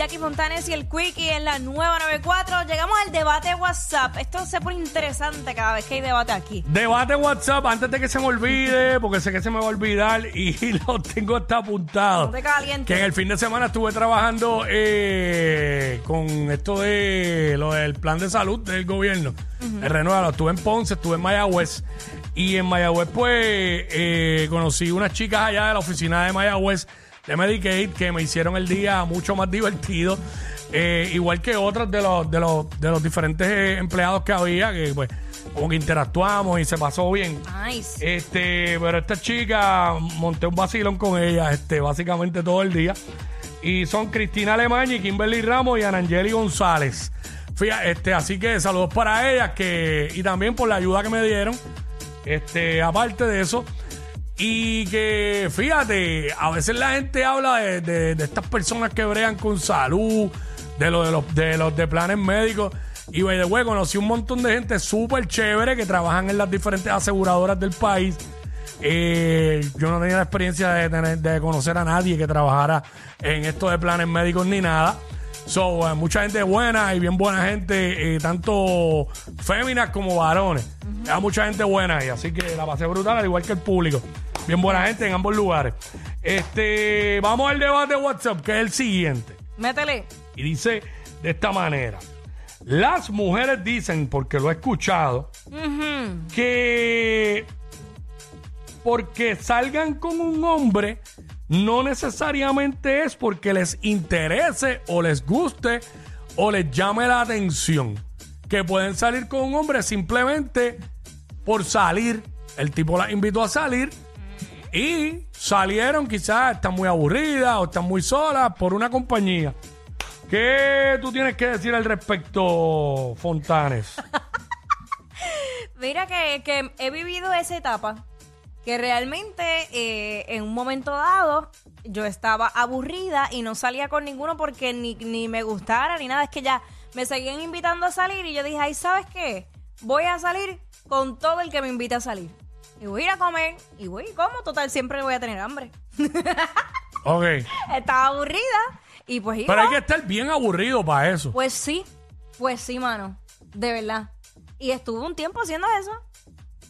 Jackie Fontanes y el Quickie en la nueva 94. Llegamos al debate WhatsApp. Esto se pone interesante cada vez que hay debate aquí. Debate WhatsApp antes de que se me olvide, porque sé que se me va a olvidar y lo tengo hasta apuntado. No te calientes. Que en el fin de semana estuve trabajando eh, con esto de lo del plan de salud del gobierno. El renuevo. Estuve en Ponce, estuve en Mayagüez. Y en Mayagüez, pues, eh, conocí unas chicas allá de la oficina de Mayagüez de Medicaid que me hicieron el día mucho más divertido. Eh, igual que otras de los, de los, de los diferentes eh, empleados que había, que pues como que interactuamos y se pasó bien. Nice. Este, pero esta chica monté un vacilón con ella, este, básicamente todo el día. Y son Cristina Alemaña, Kimberly Ramos y Anangeli González. Fíjate, este, así que saludos para ellas que, y también por la ayuda que me dieron. Este, aparte de eso. Y que, fíjate, a veces la gente habla de, de- de estas personas que bregan con salud, de, lo, de, los, de los de planes médicos. Y, by the way, conocí un montón de gente súper chévere que trabajan en las diferentes aseguradoras del país. Eh, yo no tenía la experiencia de, tener- de conocer a nadie que trabajara en esto de planes médicos ni nada. So, eh, mucha gente buena y bien buena gente, eh, tanto féminas como varones. Hay mucha gente buena ahí, así que la pasé brutal, al igual que el público. Bien buena gente en ambos lugares. Este, vamos al debate de WhatsApp, que es el siguiente. Métele. Y dice de esta manera. Las mujeres dicen, porque lo he escuchado, que porque salgan con un hombre no necesariamente es porque les interese o les guste o les llame la atención. Que pueden salir con un hombre simplemente por salir. El tipo las invitó a salir y salieron, quizás están muy aburridas o están muy solas por una compañía. ¿Qué tú tienes que decir al respecto, Fontanes? Mira que, que he vivido esa etapa. Que realmente eh, en un momento dado yo estaba aburrida y no salía con ninguno porque ni, ni me gustara ni nada. Es que ya me seguían invitando a salir y yo dije, ay, ¿sabes qué? Voy a salir con todo el que me invite a salir. Y voy a ir a comer y voy y como. Total, siempre voy a tener hambre. Ok. Estaba aburrida y pues iba. Pero hay que estar bien aburrido para eso. Pues sí, pues sí, mano. De verdad. Y estuve un tiempo haciendo eso.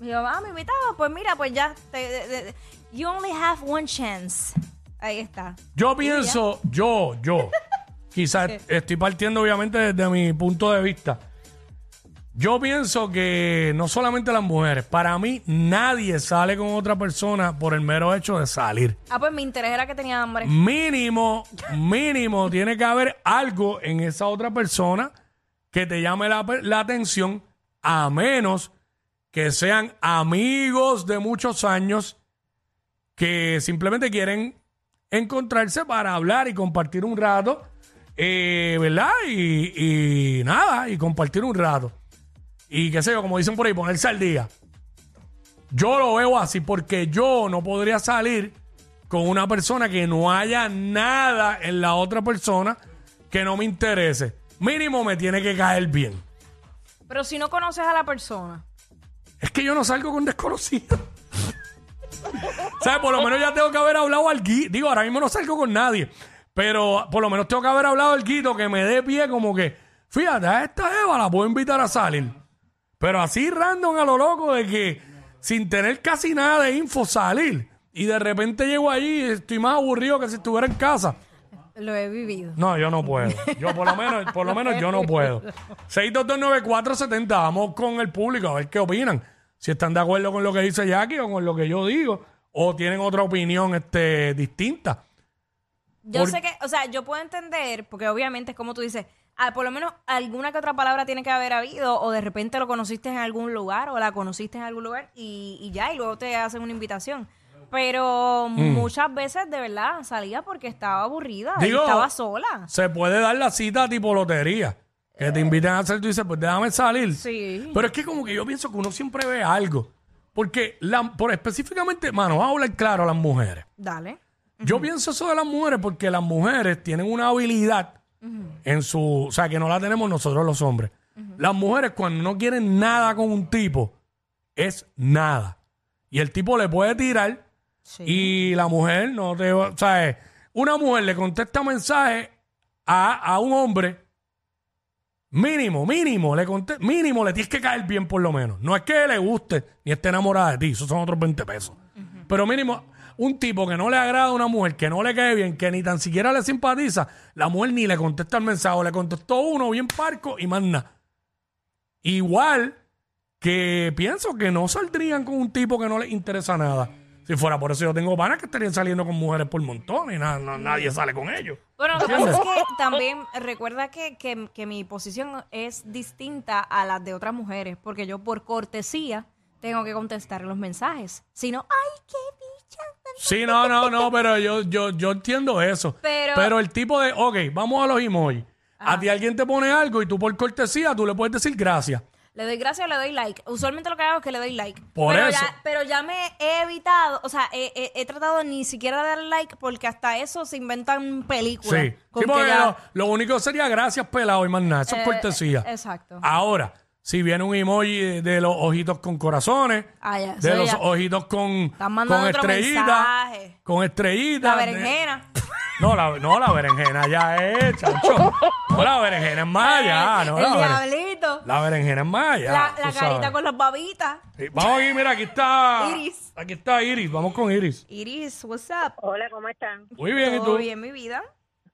Mi mamá me invitaba, pues mira, pues ya. te- you only have one chance. Ahí está. Yo pienso, yo, yo, quizás estoy partiendo obviamente desde mi punto de vista. Yo pienso que no solamente las mujeres, para mí nadie sale con otra persona por el mero hecho de salir. Ah, pues mi interés era que tenía hambre. Mínimo, mínimo, tiene que haber algo en esa otra persona que te llame la, la atención, a menos que sean amigos de muchos años que simplemente quieren encontrarse para hablar y compartir un rato, eh, ¿verdad? Y, y nada, y compartir un rato. Y qué sé yo, como dicen por ahí, ponerse al día. Yo lo veo así porque yo no podría salir con una persona que no haya nada en la otra persona que no me interese. Mínimo me tiene que caer bien. Pero si no conoces a la persona. Es que yo no salgo con desconocidos. ¿Sabes? Por lo menos ya tengo que haber hablado al guito. Digo, ahora mismo no salgo con nadie. Pero por lo menos tengo que haber hablado al guito que me dé pie como que, fíjate, a esta Eva la puedo invitar a salir. Pero así random a lo loco de que sin tener casi nada de info salir. Y de repente llego allí y estoy más aburrido que si estuviera en casa. Lo he vivido. No, yo no puedo. Yo por lo menos, por lo menos yo no puedo. 6229470, vamos con el público a ver qué opinan. Si están de acuerdo con lo que dice Jackie o con lo que yo digo, o tienen otra opinión este, distinta. Yo Por- sé que, o sea, yo puedo entender, porque obviamente es como tú dices, ah, por lo menos alguna que otra palabra tiene que haber habido, o de repente lo conociste en algún lugar, o la conociste en algún lugar, y, y ya, y luego te hacen una invitación. Pero Mm. muchas veces, de verdad, salía porque estaba aburrida, y estaba sola. Se puede dar la cita tipo lotería. Que te inviten a hacer, tú dices, pues déjame salir. Sí. Pero es que como que yo pienso que uno siempre ve algo. Porque, la, por específicamente, mano, vamos a hablar claro a las mujeres. Dale. Yo pienso eso de las mujeres porque las mujeres tienen una habilidad en su... O sea, que no la tenemos nosotros los hombres. Las mujeres cuando no quieren nada con un tipo, es nada. Y el tipo le puede tirar Sí. y la mujer no te... va- O sea, una mujer le contesta mensaje a, a un hombre, mínimo, mínimo, le conte- mínimo le tienes que caer bien por lo menos. No es que le guste ni esté enamorada de ti, esos son otros 20 pesos. Pero mínimo, un tipo que no le agrada a una mujer, que no le cae bien, que ni tan siquiera le simpatiza, la mujer ni le contesta el mensaje, o le contestó uno bien parco y más nada. Igual que pienso que no saldrían con un tipo que no les interesa nada. Si fuera por eso yo tengo panas que estarían saliendo con mujeres por montón y na- nadie sale con ellos. Bueno, lo que pasa es que también recuerda que, que- que mi posición es distinta a las de otras mujeres, porque yo por cortesía tengo que contestar los mensajes. Si no, ay, qué. Sí, no, no, no, pero yo, yo, yo entiendo eso. Pero- el tipo de, ok, vamos a los emojis. A ti alguien te pone algo y tú por cortesía tú le puedes decir gracias. Le doy gracias o le doy like. Usualmente lo que hago es que le doy like. Por pero eso. Ya, pero ya me he evitado, o sea, he, he- he tratado ni siquiera de dar like porque hasta eso se inventan películas. Sí. con Sí, que porque ya- lo, lo único sería gracias pelado y más nada. Eso es Eh, cortesía. exacto. Ahora, si viene un emoji de, de los ojitos con corazones, Ah, ya, de eso los ya. ojitos con, mandando con otro estrellitas, mensaje. con estrellitas. La de- berenjena. No, la, no, la berenjena ya es, chacho. No, la berenjena es más allá. No, el la, beren- diablito. la berenjena es más allá. La, carita sabes. con las babitas. Sí, Vamos aquí, mira, aquí está. Iris. Aquí está Iris. Vamos con Iris. Iris, what's up? Hola, ¿cómo están? Muy bien, ¿y ¿Todo tú? bien, mi vida?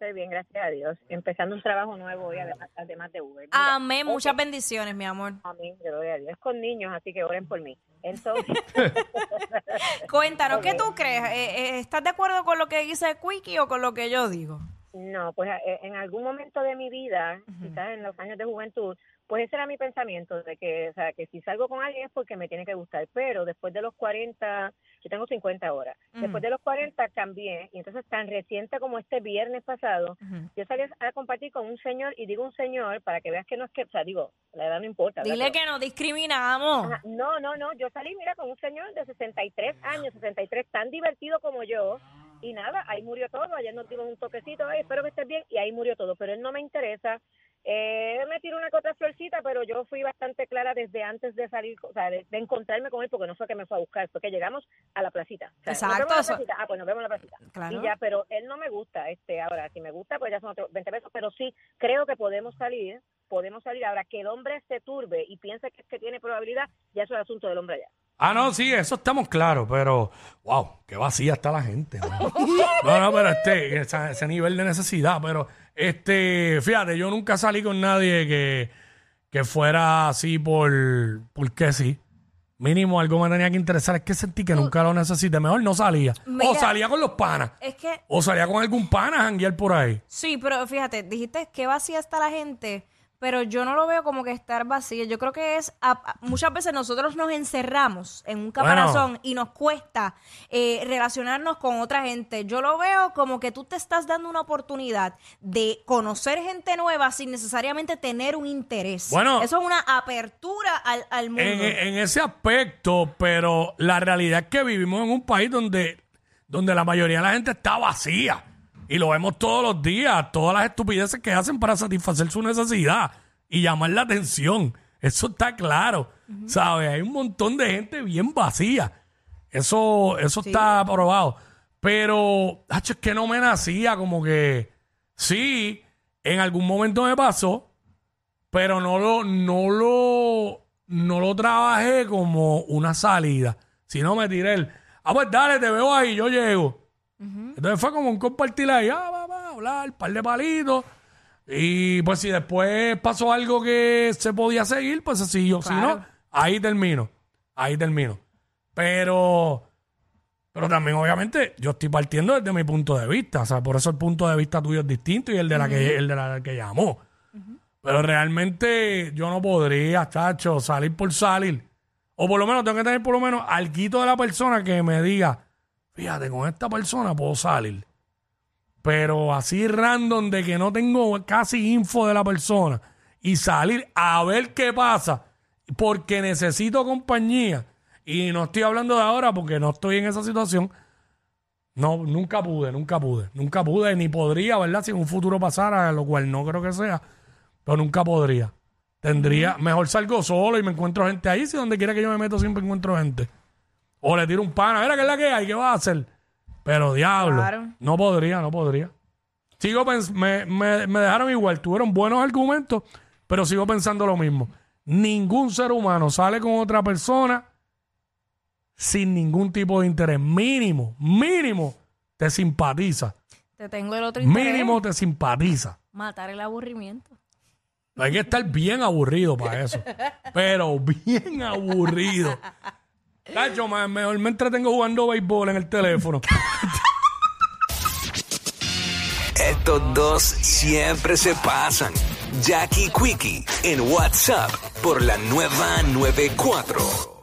Estoy bien, gracias a Dios. Empezando un trabajo nuevo hoy, además, además de Uber. Mira, Amén, muchas bendiciones, mi amor. Amén, gloria a Dios. Es con niños, así que oren por mí. Entonces, Cuéntanos, ¿qué tú crees? Eh, eh, ¿Estás de acuerdo con lo que dice Quickie o con lo que yo digo? no, pues eh, en algún momento de mi vida, quizás en los años de juventud, pues ese era mi pensamiento, de que, o sea, que si salgo con alguien es porque me tiene que gustar, pero después de los 40, yo tengo 50 ahora, después de los 40 cambié, y entonces tan reciente como este viernes pasado, yo salí a compartir con un señor, y digo un señor para que veas que no es que, o sea, digo, la edad no importa. ¿verdad? Dile que nos discriminamos. Ajá, No, no, no. Yo salí, mira, con un señor de 63 años, 63, tan divertido como yo. Y nada, ahí murió todo. Ayer nos dimos un toquecito, ay, espero que estés bien. Y ahí murió todo. Pero él no me interesa. Eh, me tiró una que otra florcita, pero yo fui bastante clara desde antes de salir, o sea, de, de encontrarme con él, porque no fue que me fue a buscar, fue que llegamos a la placita. O sea, Exacto, Nos vemos en la eso- placita. Ah, pues nos vemos en la placita. Claro. Y ya, pero él no me gusta. este Ahora, si me gusta, pues ya son otros 20 pesos. Pero sí, creo que podemos salir. Podemos salir. Ahora, que el hombre se turbe y piense que, que tiene probabilidad, ya es asunto del hombre allá. Ah, no, sí, eso estamos claros, pero wow, qué vacía está la gente. No, no, pero este, esa- ese nivel de necesidad, pero este, fíjate, yo nunca salí con nadie que, que fuera así por, porque sí. Mínimo algo me tenía que interesar, es que sentí que nunca lo necesité, mejor no salía. Mira. o salía con los panas, Es que, o salía con algún pana a janguear por ahí. sí, pero fíjate, dijiste que vacía está la gente, pero yo no lo veo como que estar vacía. Yo creo que es, a- a- muchas veces nosotros nos encerramos en un caparazón y nos cuesta eh, relacionarnos con otra gente. Yo lo veo como que tú te estás dando una oportunidad de conocer gente nueva sin necesariamente tener un interés. Bueno. Eso es una apertura al, al mundo. En, en ese aspecto, pero la realidad es que vivimos en un país donde, donde la mayoría de la gente está vacía. Y lo vemos todos los días, todas las estupideces que hacen para satisfacer su necesidad y llamar la atención. Eso está claro. ¿Sabes? Hay un montón de gente bien vacía. Eso, eso está probado. Pero, hacho, es que no me nacía como que sí, en algún momento me pasó, pero no lo, no lo, no lo trabajé como una salida. Si no me tiré el, ah, pues dale, te veo ahí, yo llego. Entonces fue como un compartir ahí, ah, va, va, hablar, par de palitos. Y pues si después pasó algo que se podía seguir, pues se siguió. Si no, ahí termino. Ahí termino. Pero, pero también obviamente yo estoy partiendo desde mi punto de vista. O sea, por eso el punto de vista tuyo es distinto y el de la que, el de la que llamó. Pero realmente yo no podría, chacho, salir por salir. O por lo menos tengo que tener por lo menos algo de la persona que me diga, fíjate, con esta persona puedo salir. Pero así random de que no tengo casi info de la persona y salir a ver qué pasa porque necesito compañía y no estoy hablando de ahora porque no estoy en esa situación. No, nunca pude, nunca pude. Nunca pude, ni podría, ¿verdad? Si en un futuro pasara, lo cual no creo que sea, pero nunca podría. Tendría, mejor salgo solo y me encuentro gente ahí. Si donde quiera que yo me meto siempre encuentro gente. O le tiro un pana, mira qué es la que hay, ¿qué va a hacer? Pero diablo, no podría, no podría. Sigo me, me, me dejaron igual, tuvieron buenos argumentos, pero sigo pensando lo mismo. Ningún ser humano sale con otra persona sin ningún tipo de interés. Mínimo, mínimo, te simpatiza. Te tengo el otro interés. Mínimo te simpatiza. Matar el aburrimiento. Hay que estar bien aburrido para eso. Pero bien aburrido. Cacho, mejor me entretengo jugando béisbol en el teléfono. Estos dos siempre se pasan. Jackie Quickie en WhatsApp por la nueva 94.